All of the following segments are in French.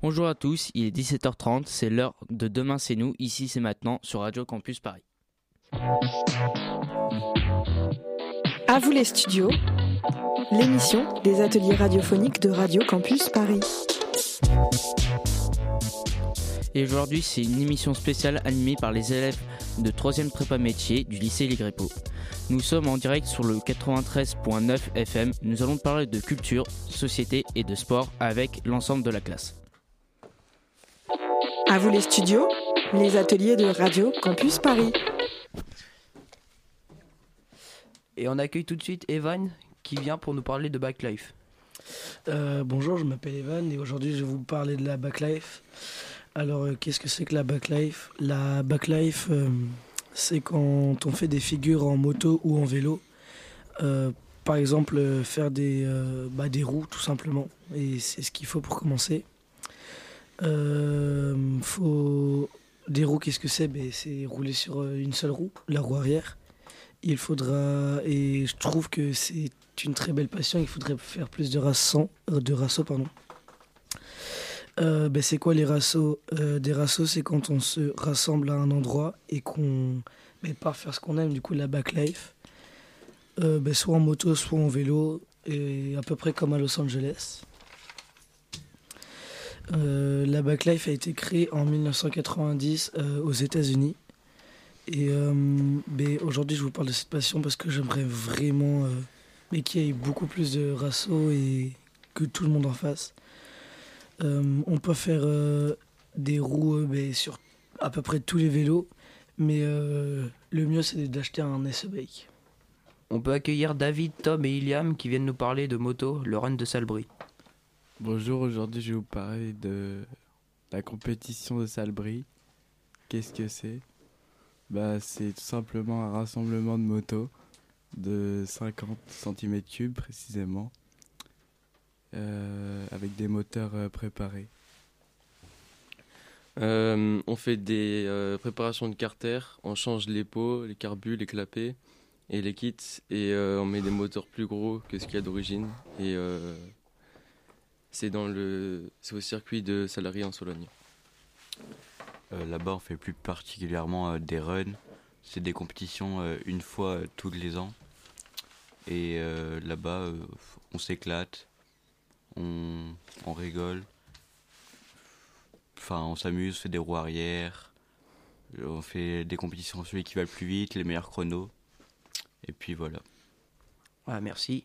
Bonjour à tous, il est 17h30, c'est l'heure de Demain c'est nous, ici c'est maintenant sur Radio Campus Paris. À vous les studios, l'émission des ateliers radiophoniques de Radio Campus Paris. Et aujourd'hui, c'est une émission spéciale animée par les élèves de 3e prépa métier du lycée Ligrepo. Nous sommes en direct sur le 93.9 FM. Nous allons parler de culture, société et de sport avec l'ensemble de la classe. À vous les studios, les ateliers de Radio Campus Paris. Et on accueille tout de suite Evan qui vient pour nous parler de Backlife. Euh, bonjour, je m'appelle Evan et aujourd'hui je vais vous parler de la Backlife. Alors, euh, qu'est-ce que c'est que la backlife? La backlife, euh, c'est quand on fait des figures en moto ou en vélo. Euh, par exemple, faire des, bah, des roues, tout simplement. Et c'est ce qu'il faut pour commencer. Faut... Des roues, qu'est-ce que c'est? Ben, C'est rouler sur une seule roue, la roue arrière. Il faudra, et je trouve que c'est une très belle passion, il faudrait faire plus de rassos, de rassos pardon. Euh, ben, c'est quoi les rassos euh, Des rassos, c'est quand on se rassemble à un endroit et qu'on ben, part faire ce qu'on aime, du coup la backlife. Euh, ben, soit en moto, soit en vélo, et à peu près comme à Los Angeles. La backlife a été créée en 1990 aux États-Unis. Et ben, aujourd'hui, je vous parle de cette passion parce que j'aimerais vraiment qu'il y ait beaucoup plus de rassos et que tout le monde en fasse. Euh, on peut faire euh, des roues euh, sur à peu près tous les vélos, mais le mieux c'est d'acheter un S-Bike. On peut accueillir David, Tom et Iliam qui viennent nous parler de moto, le run de Salbris. Bonjour, aujourd'hui je vais vous parler de la compétition de Salbris. Qu'est-ce que c'est? Bah, C'est tout simplement un rassemblement de motos de 50 cm3 précisément euh, avec des moteurs euh, préparés euh, on fait des préparations de carter, on change les pots, les carbus, les clapets et les kits et on met des moteurs plus gros que ce qu'il y a d'origine c'est dans le c'est au circuit de salariés en Sologne. Là-bas on fait plus particulièrement des runs, c'est des compétitions une fois tous les ans et là-bas on s'éclate, on, rigole. Enfin, on s'amuse, on fait des roues arrière. On fait des compétitions celui qui va le plus vite, les meilleurs chronos. Et puis voilà. Ah, merci.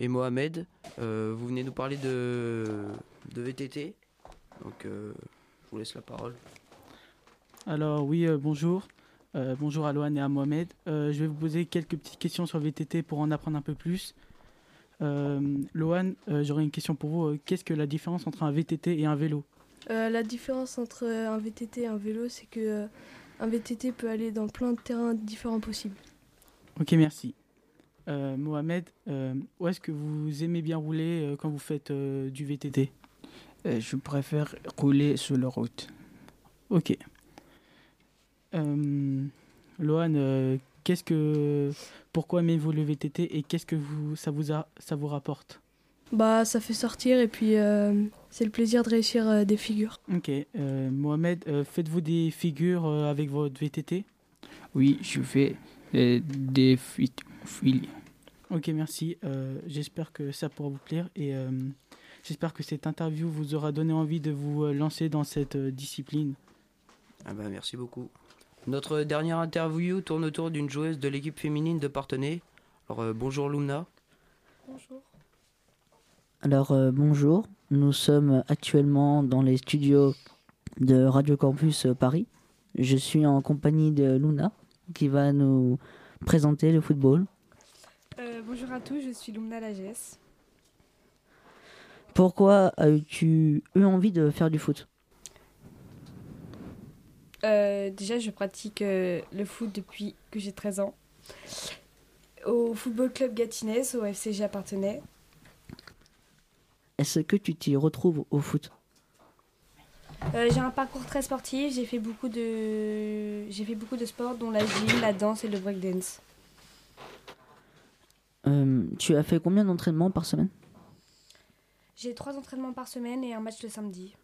et Mohamed. Euh, vous venez nous parler de, de VTT. Donc je vous laisse la parole. Alors oui, bonjour. bonjour à Lohan et à Mohamed. je vais vous poser quelques petites questions sur VTT pour en apprendre un peu plus. Lohan, j'aurais une question pour vous. Qu'est-ce que la différence entre un VTT et un vélo? Euh, la différence entre un VTT et un vélo, c'est que euh, un VTT peut aller dans plein de terrains différents possibles. Ok, merci. Euh, Mohamed, où est-ce que vous aimez bien rouler quand vous faites du VTT Je préfère rouler sur la route. Ok. Lohan, qu'est-ce que, pourquoi aimez-vous le VTT et qu'est-ce que vous, ça, vous a, ça vous rapporte? Bah, ça fait sortir et puis euh, c'est le plaisir de réussir euh, des figures. Ok. Euh, Mohamed, euh, faites-vous des figures euh, avec votre VTT Oui, je fais euh, des Ok, merci. Euh, j'espère que ça pourra vous plaire et euh, j'espère que cette interview vous aura donné envie de vous euh, lancer dans cette euh, discipline. Ah bah merci beaucoup. Notre dernière interview tourne autour d'une joueuse de l'équipe féminine de Partenay. Alors euh, bonjour Lumna. Bonjour. Alors euh, bonjour, nous sommes actuellement dans les studios de Radio Campus Paris. Je suis en compagnie de Luna qui va nous présenter le football. Euh, bonjour à tous, je suis Lumna Lagesse. Pourquoi as-tu eu envie de faire du foot? Euh, déjà, je pratique euh, le foot depuis que j'ai 13 ans. Au Football Club Gâtinais, au FCG appartenait. Est-ce que tu t'y retrouves au foot? J'ai un parcours très sportif, j'ai fait beaucoup de j'ai fait beaucoup de sports dont la gym, la danse et le breakdance. Euh, Tu as fait combien d'entraînements par semaine? J'ai trois entraînements par semaine et un match le samedi.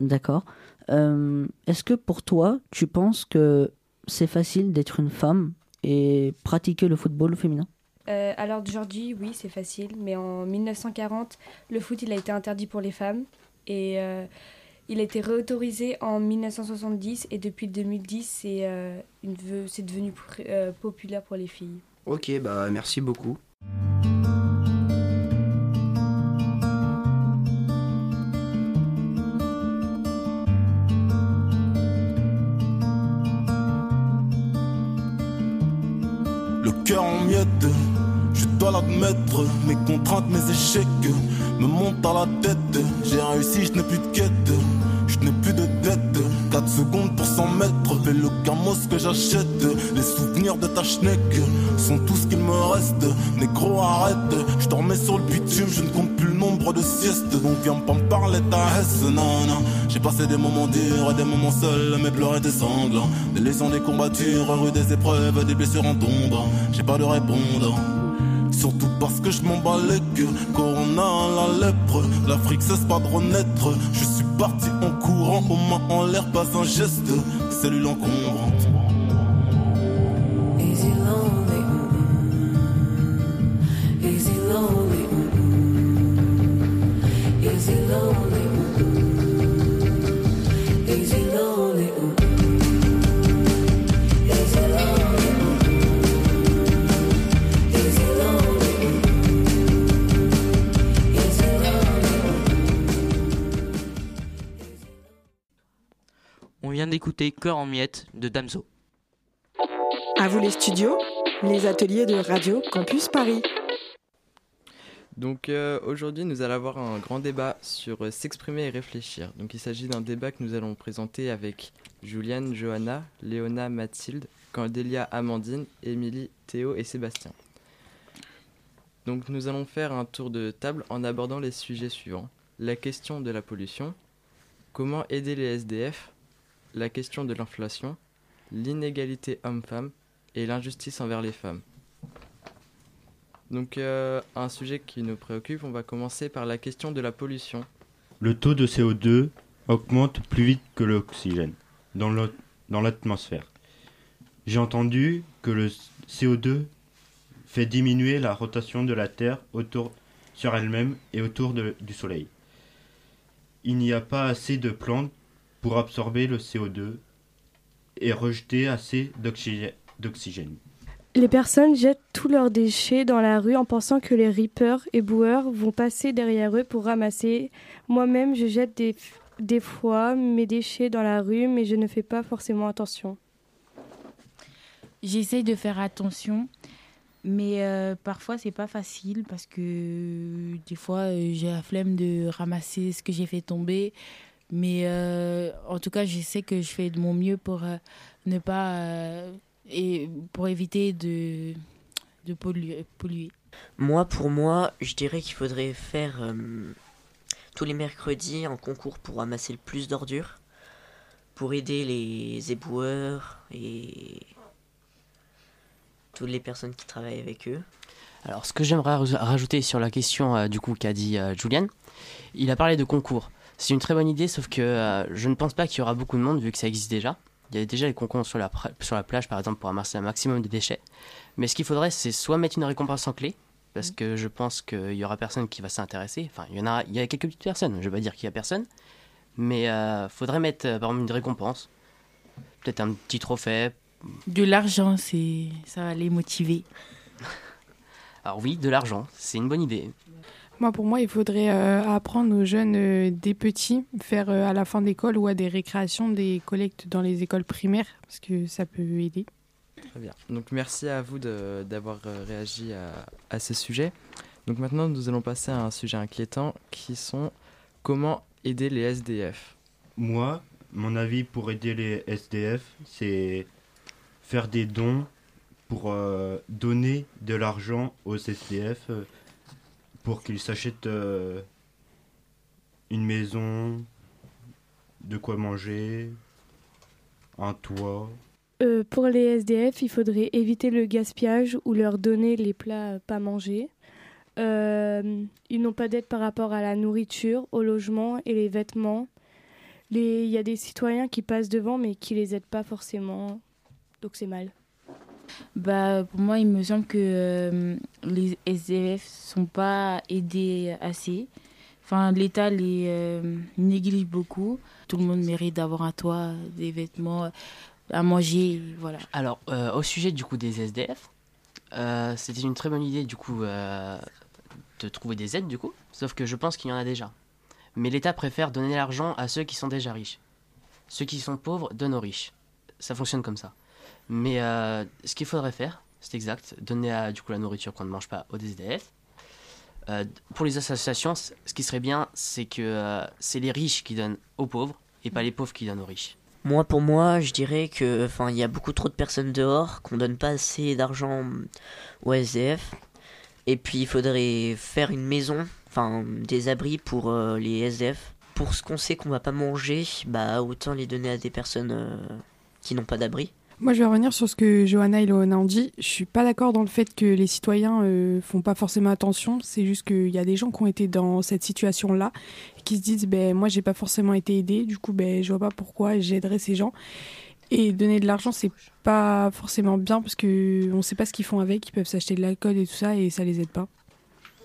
D'accord. Euh, Est-ce que pour toi, tu penses que c'est facile d'être une femme et pratiquer le football féminin? Euh, à l'heure d'aujourd'hui, oui, c'est facile, mais en 1940, le foot il a été interdit pour les femmes et euh, il a été réautorisé en 1970 et depuis 2010, c'est euh, devenu euh, populaire pour les filles. Ok bah merci beaucoup. Le cœur en miettes, je dois l'admettre. Mes contraintes, mes échecs me montent à la tête. J'ai réussi, je n'ai plus de quête, je n'ai plus de dette. 4 secondes pour 100 mètres, fais le camos que j'achète. Les souvenirs de ta schneck sont tout ce qu'il me reste. Négro, arrête, je dormais sur le bitume, je ne compte plus le nombre de siestes. Donc viens pas me parler ta hesse, non, non. J'ai passé des moments durs des moments seuls, mais pleurer des sanglants. Des lésions, des combattures, rue des épreuves, des blessures en tombe. J'ai pas de répondant. Surtout parce que je m'en bats les queues. Corona, la lèpre, l'Afrique cesse pas de renaître. Je suis parti en courant, aux mains en l'air, pas un geste. Cellule encombrante. D'écouter Cœur en miettes de Damso. À vous les studios, les ateliers de Radio Campus Paris. Donc euh, aujourd'hui, nous allons avoir un grand débat sur euh, s'exprimer et réfléchir. Donc il s'agit d'un débat que nous allons présenter avec Juliane, Johanna, Léona, Mathilde, Candélia, Amandine, Émilie, Théo et Sébastien. Donc nous allons faire un tour de table en abordant les sujets suivants. La question de la pollution, comment aider les SDF, la question de l'inflation, l'inégalité homme-femme et l'injustice envers les femmes. Donc euh, un sujet qui nous préoccupe, on va commencer par la question de la pollution. Le taux de CO2 augmente plus vite que l'oxygène dans l'atmosphère. J'ai entendu que le CO2 fait diminuer la rotation de la Terre autour, sur elle-même et autour du Soleil. Il n'y a pas assez de plantes pour absorber le CO2 et rejeter assez d'oxygène. Les personnes jettent tous leurs déchets dans la rue en pensant que les rippers et boueurs vont passer derrière eux pour ramasser. Moi-même, je jette des, des fois mes déchets dans la rue, mais je ne fais pas forcément attention. J'essaye de faire attention, mais euh, parfois c'est pas facile parce que des fois euh, j'ai la flemme de ramasser ce que j'ai fait tomber. Mais euh, en tout cas, je sais que je fais de mon mieux pour euh, ne pas euh, et pour éviter de, de polluer. polluer. Moi, pour moi, je dirais qu'il faudrait faire euh, tous les mercredis un concours pour ramasser le plus d'ordures, pour aider les éboueurs et toutes les personnes qui travaillent avec eux. Alors, ce que j'aimerais raj- rajouter sur la question euh, du coup qu'a dit euh, Julian, il a parlé de concours. C'est une très bonne idée, sauf que euh, je ne pense pas qu'il y aura beaucoup de monde vu que ça existe déjà. Il y a déjà les concours sur la, pra- sur la plage, par exemple, pour ramasser un maximum de déchets. Mais ce qu'il faudrait, c'est soit mettre une récompense en clé, parce que je pense qu'il y aura personne qui va s'intéresser. Enfin, il y en a, il y a quelques petites personnes. Je vais pas dire qu'il y a personne, mais il faudrait mettre euh, par exemple une récompense, peut-être un petit trophée. De l'argent, c'est ça va les motiver. Alors oui, de l'argent, c'est une bonne idée. Moi, pour moi, il faudrait euh, apprendre aux jeunes euh, des petits, faire euh, à la fin d'école ou à des récréations des collectes dans les écoles primaires, parce que ça peut aider. Très bien. Donc merci à vous de- d'avoir réagi à, à ce sujet. Donc maintenant, nous allons passer à un sujet inquiétant qui sont comment aider les SDF. Moi, mon avis pour aider les SDF, c'est faire des dons pour euh, donner de l'argent aux SDF euh, pour qu'ils s'achètent euh, une maison, de quoi manger, un toit. Euh, pour les SDF, il faudrait éviter le gaspillage ou leur donner les plats pas mangés. Euh, ils n'ont pas d'aide par rapport à la nourriture, au logement et les vêtements. Il y a des citoyens qui passent devant mais qui les aident pas forcément. Donc c'est mal. Bah, pour moi, il me semble que euh, les SDF sont pas aidés assez. Enfin, l'État les euh, néglige beaucoup. Tout le monde mérite d'avoir un toit, des vêtements, à manger, voilà. Alors, euh, au sujet du coup des SDF, euh, c'était une très bonne idée du coup euh, de trouver des aides du coup, sauf que je pense qu'il y en a déjà. Mais l'État préfère donner l'argent à ceux qui sont déjà riches. Ceux qui sont pauvres donnent aux riches. Ça fonctionne comme ça. Mais euh, ce qu'il faudrait faire, c'est exact, donner à, du coup la nourriture qu'on ne mange pas aux SDF. Euh, pour les associations, ce qui serait bien, c'est que euh, c'est les riches qui donnent aux pauvres et pas les pauvres qui donnent aux riches. Moi, pour moi, je dirais que, enfin, il y a beaucoup trop de personnes dehors, qu'on donne pas assez d'argent aux SDF. Et puis, il faudrait faire une maison, enfin, des abris pour les SDF. Pour ce qu'on sait qu'on va pas manger, bah, autant les donner à des personnes qui n'ont pas d'abri. Moi, je vais revenir sur ce que Johanna et Loana ont dit. Je suis pas d'accord dans le fait que les citoyens euh, font pas forcément attention. C'est juste qu'il y a des gens qui ont été dans cette situation-là et qui se disent, ben moi, j'ai pas forcément été aidé. Du coup, ben je vois pas pourquoi j'aiderais ces gens. Et donner de l'argent, c'est pas forcément bien parce que on sait pas ce qu'ils font avec. Ils peuvent s'acheter de l'alcool et tout ça et ça les aide pas.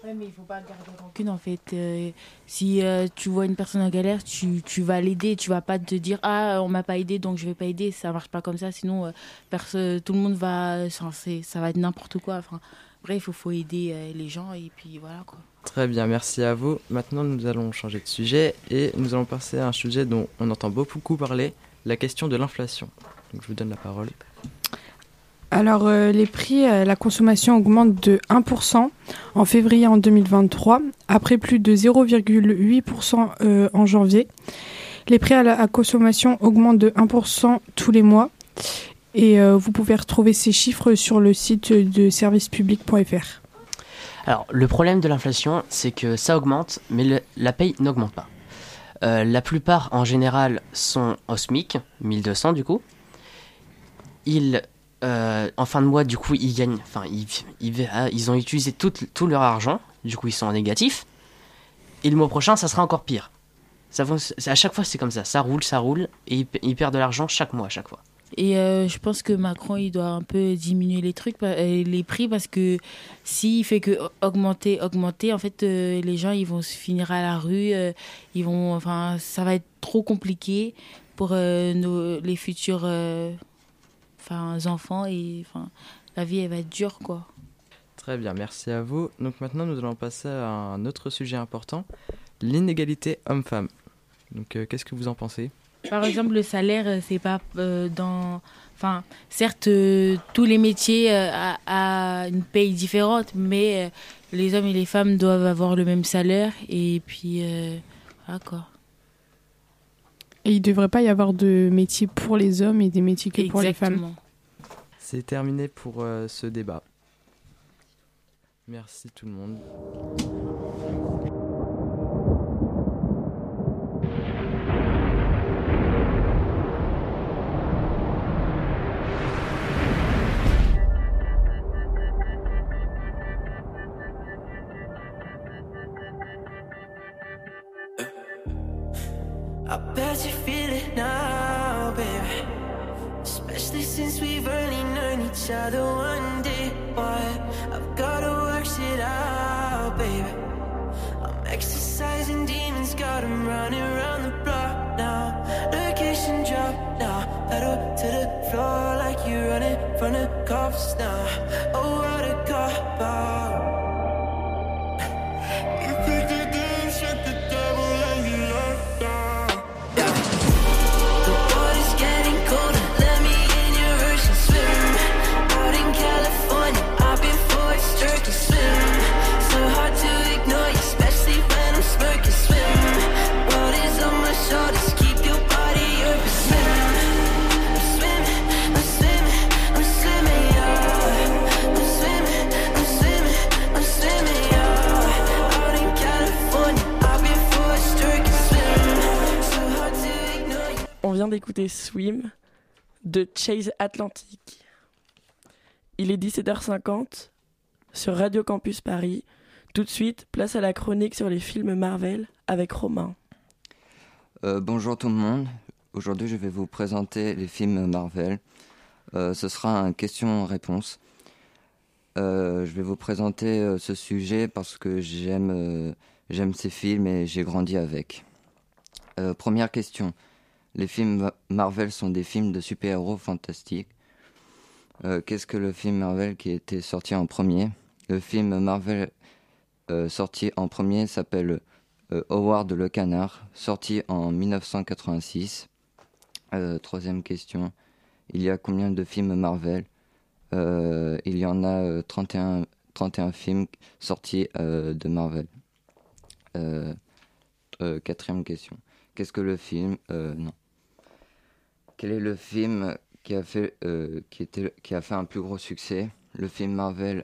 Ouais, mais il faut pas garder rancune en fait. Euh, si euh, tu vois une personne en galère, tu, tu vas l'aider. Tu vas pas te dire ah on m'a pas aidé donc je vais pas aider. Ça marche pas comme ça. Sinon euh, tout le monde va ça va être n'importe quoi. Enfin bref, il faut aider euh, les gens et puis voilà quoi. Très bien, merci à vous. Maintenant, nous allons changer de sujet et nous allons passer à un sujet dont on entend beaucoup parler, la question de l'inflation. Donc, je vous donne la parole. Alors, euh, les prix, euh, la consommation augmente de 1% en février en 2023, après plus de 0,8% euh, en janvier. Les prix à la consommation augmentent de 1% tous les mois. Et euh, vous pouvez retrouver ces chiffres sur le site de servicepublic.fr. Alors, le problème de l'inflation, c'est que ça augmente, mais la paye n'augmente pas. Euh, la plupart, en général, sont au SMIC, 1200 du coup. Ils, euh, en fin de mois, du coup, ils gagnent, enfin, ils, ils, ah, ils ont utilisé tout, tout leur argent, du coup, ils sont en négatif. Et le mois prochain, ça sera encore pire. Ça, à chaque fois, c'est comme ça. Ça roule, ça roule, et ils, pe- ils perdent de l'argent chaque mois, à chaque fois. Et euh, je pense que Macron, il doit un peu diminuer les trucs, euh, les prix, parce que s'il fait que augmenter, augmenter, en fait, les gens, ils vont se finir à la rue, ils vont, enfin, ça va être trop compliqué pour nos, les futurs, enfin, enfants et, enfin, la vie, elle va être dure, quoi. Très bien, merci à vous. Donc maintenant, nous allons passer à un autre sujet important, l'inégalité homme-femme. Donc, euh, qu'est-ce que vous en pensez? Par exemple, le salaire, euh, c'est pas euh, dans. Enfin, certes, euh, tous les métiers euh, a, a une paye différente, mais euh, les hommes et les femmes doivent avoir le même salaire. Et puis, euh, voilà quoi. Et il ne devrait pas y avoir de métiers pour les hommes et des métiers que pour les femmes. C'est terminé pour euh, ce débat. Merci tout le monde. Running around the block now. Location drop now, pedal to the floor like you're running from the cops now. Oh, what a cop out. D'écouter Swim de Chase Atlantic. Il est 17h50 sur Radio Campus Paris. Tout de suite, place à la chronique sur les films Marvel avec Romain. Euh, bonjour tout le monde. Aujourd'hui, je vais vous présenter les films Marvel. Euh, ce sera un question-réponse. Euh, je vais vous présenter ce sujet parce que j'aime j'aime ces films et j'ai grandi avec. Première question. Les films Ma- Marvel sont des films de super-héros fantastiques. Euh, Qu'est-ce que le film Marvel qui était sorti en premier? Le film Marvel euh, sorti en premier s'appelle euh, Howard le Canard, sorti en 1986. Euh, troisième question. Il y a combien de films Marvel? Il y en a euh, 31, 31 films sortis de Marvel. Quatrième question. Qu'est-ce que le film? Non. Quel est le film qui a fait, euh, un plus gros succès? Le film Marvel,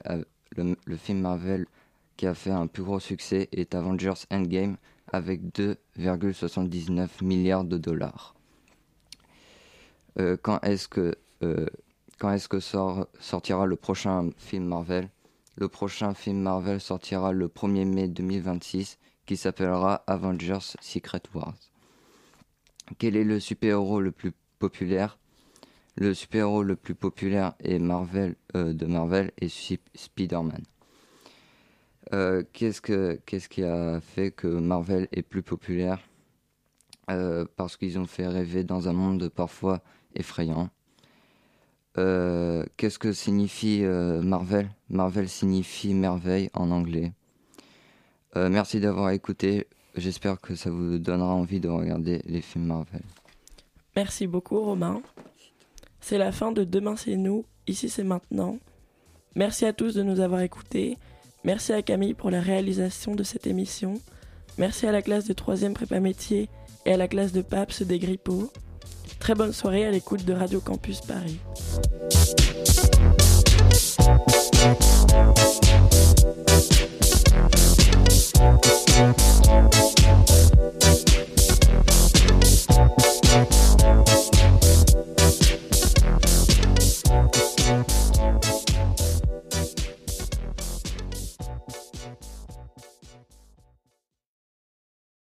qui a fait un plus gros succès est Avengers Endgame avec 2,79 milliards de dollars. Euh, quand est-ce que, euh, que sort, sortira le prochain film Marvel? Le prochain film Marvel sortira le 1er mai 2026 qui s'appellera Avengers Secret Wars. Quel est le super-héros le plus populaire Le super-héros le plus populaire est Marvel, euh, de Marvel et Sp- Spider-Man. Euh, qu'est-ce, que, qu'est-ce qui a fait que Marvel est plus populaire? Euh, Parce qu'ils ont fait rêver dans un monde parfois effrayant. Qu'est-ce que signifie Marvel? Marvel signifie merveille en anglais. Merci d'avoir écouté. J'espère que ça vous donnera envie de regarder les films Marvel. Merci beaucoup Romain. C'est la fin de Demain c'est nous, ici c'est maintenant. Merci à tous de nous avoir écoutés. Merci à Camille pour la réalisation de cette émission. Merci à la classe de 3e prépa métier et à la classe de PAPS des Grippeaux. Très bonne soirée à l'écoute de Radio Campus Paris. you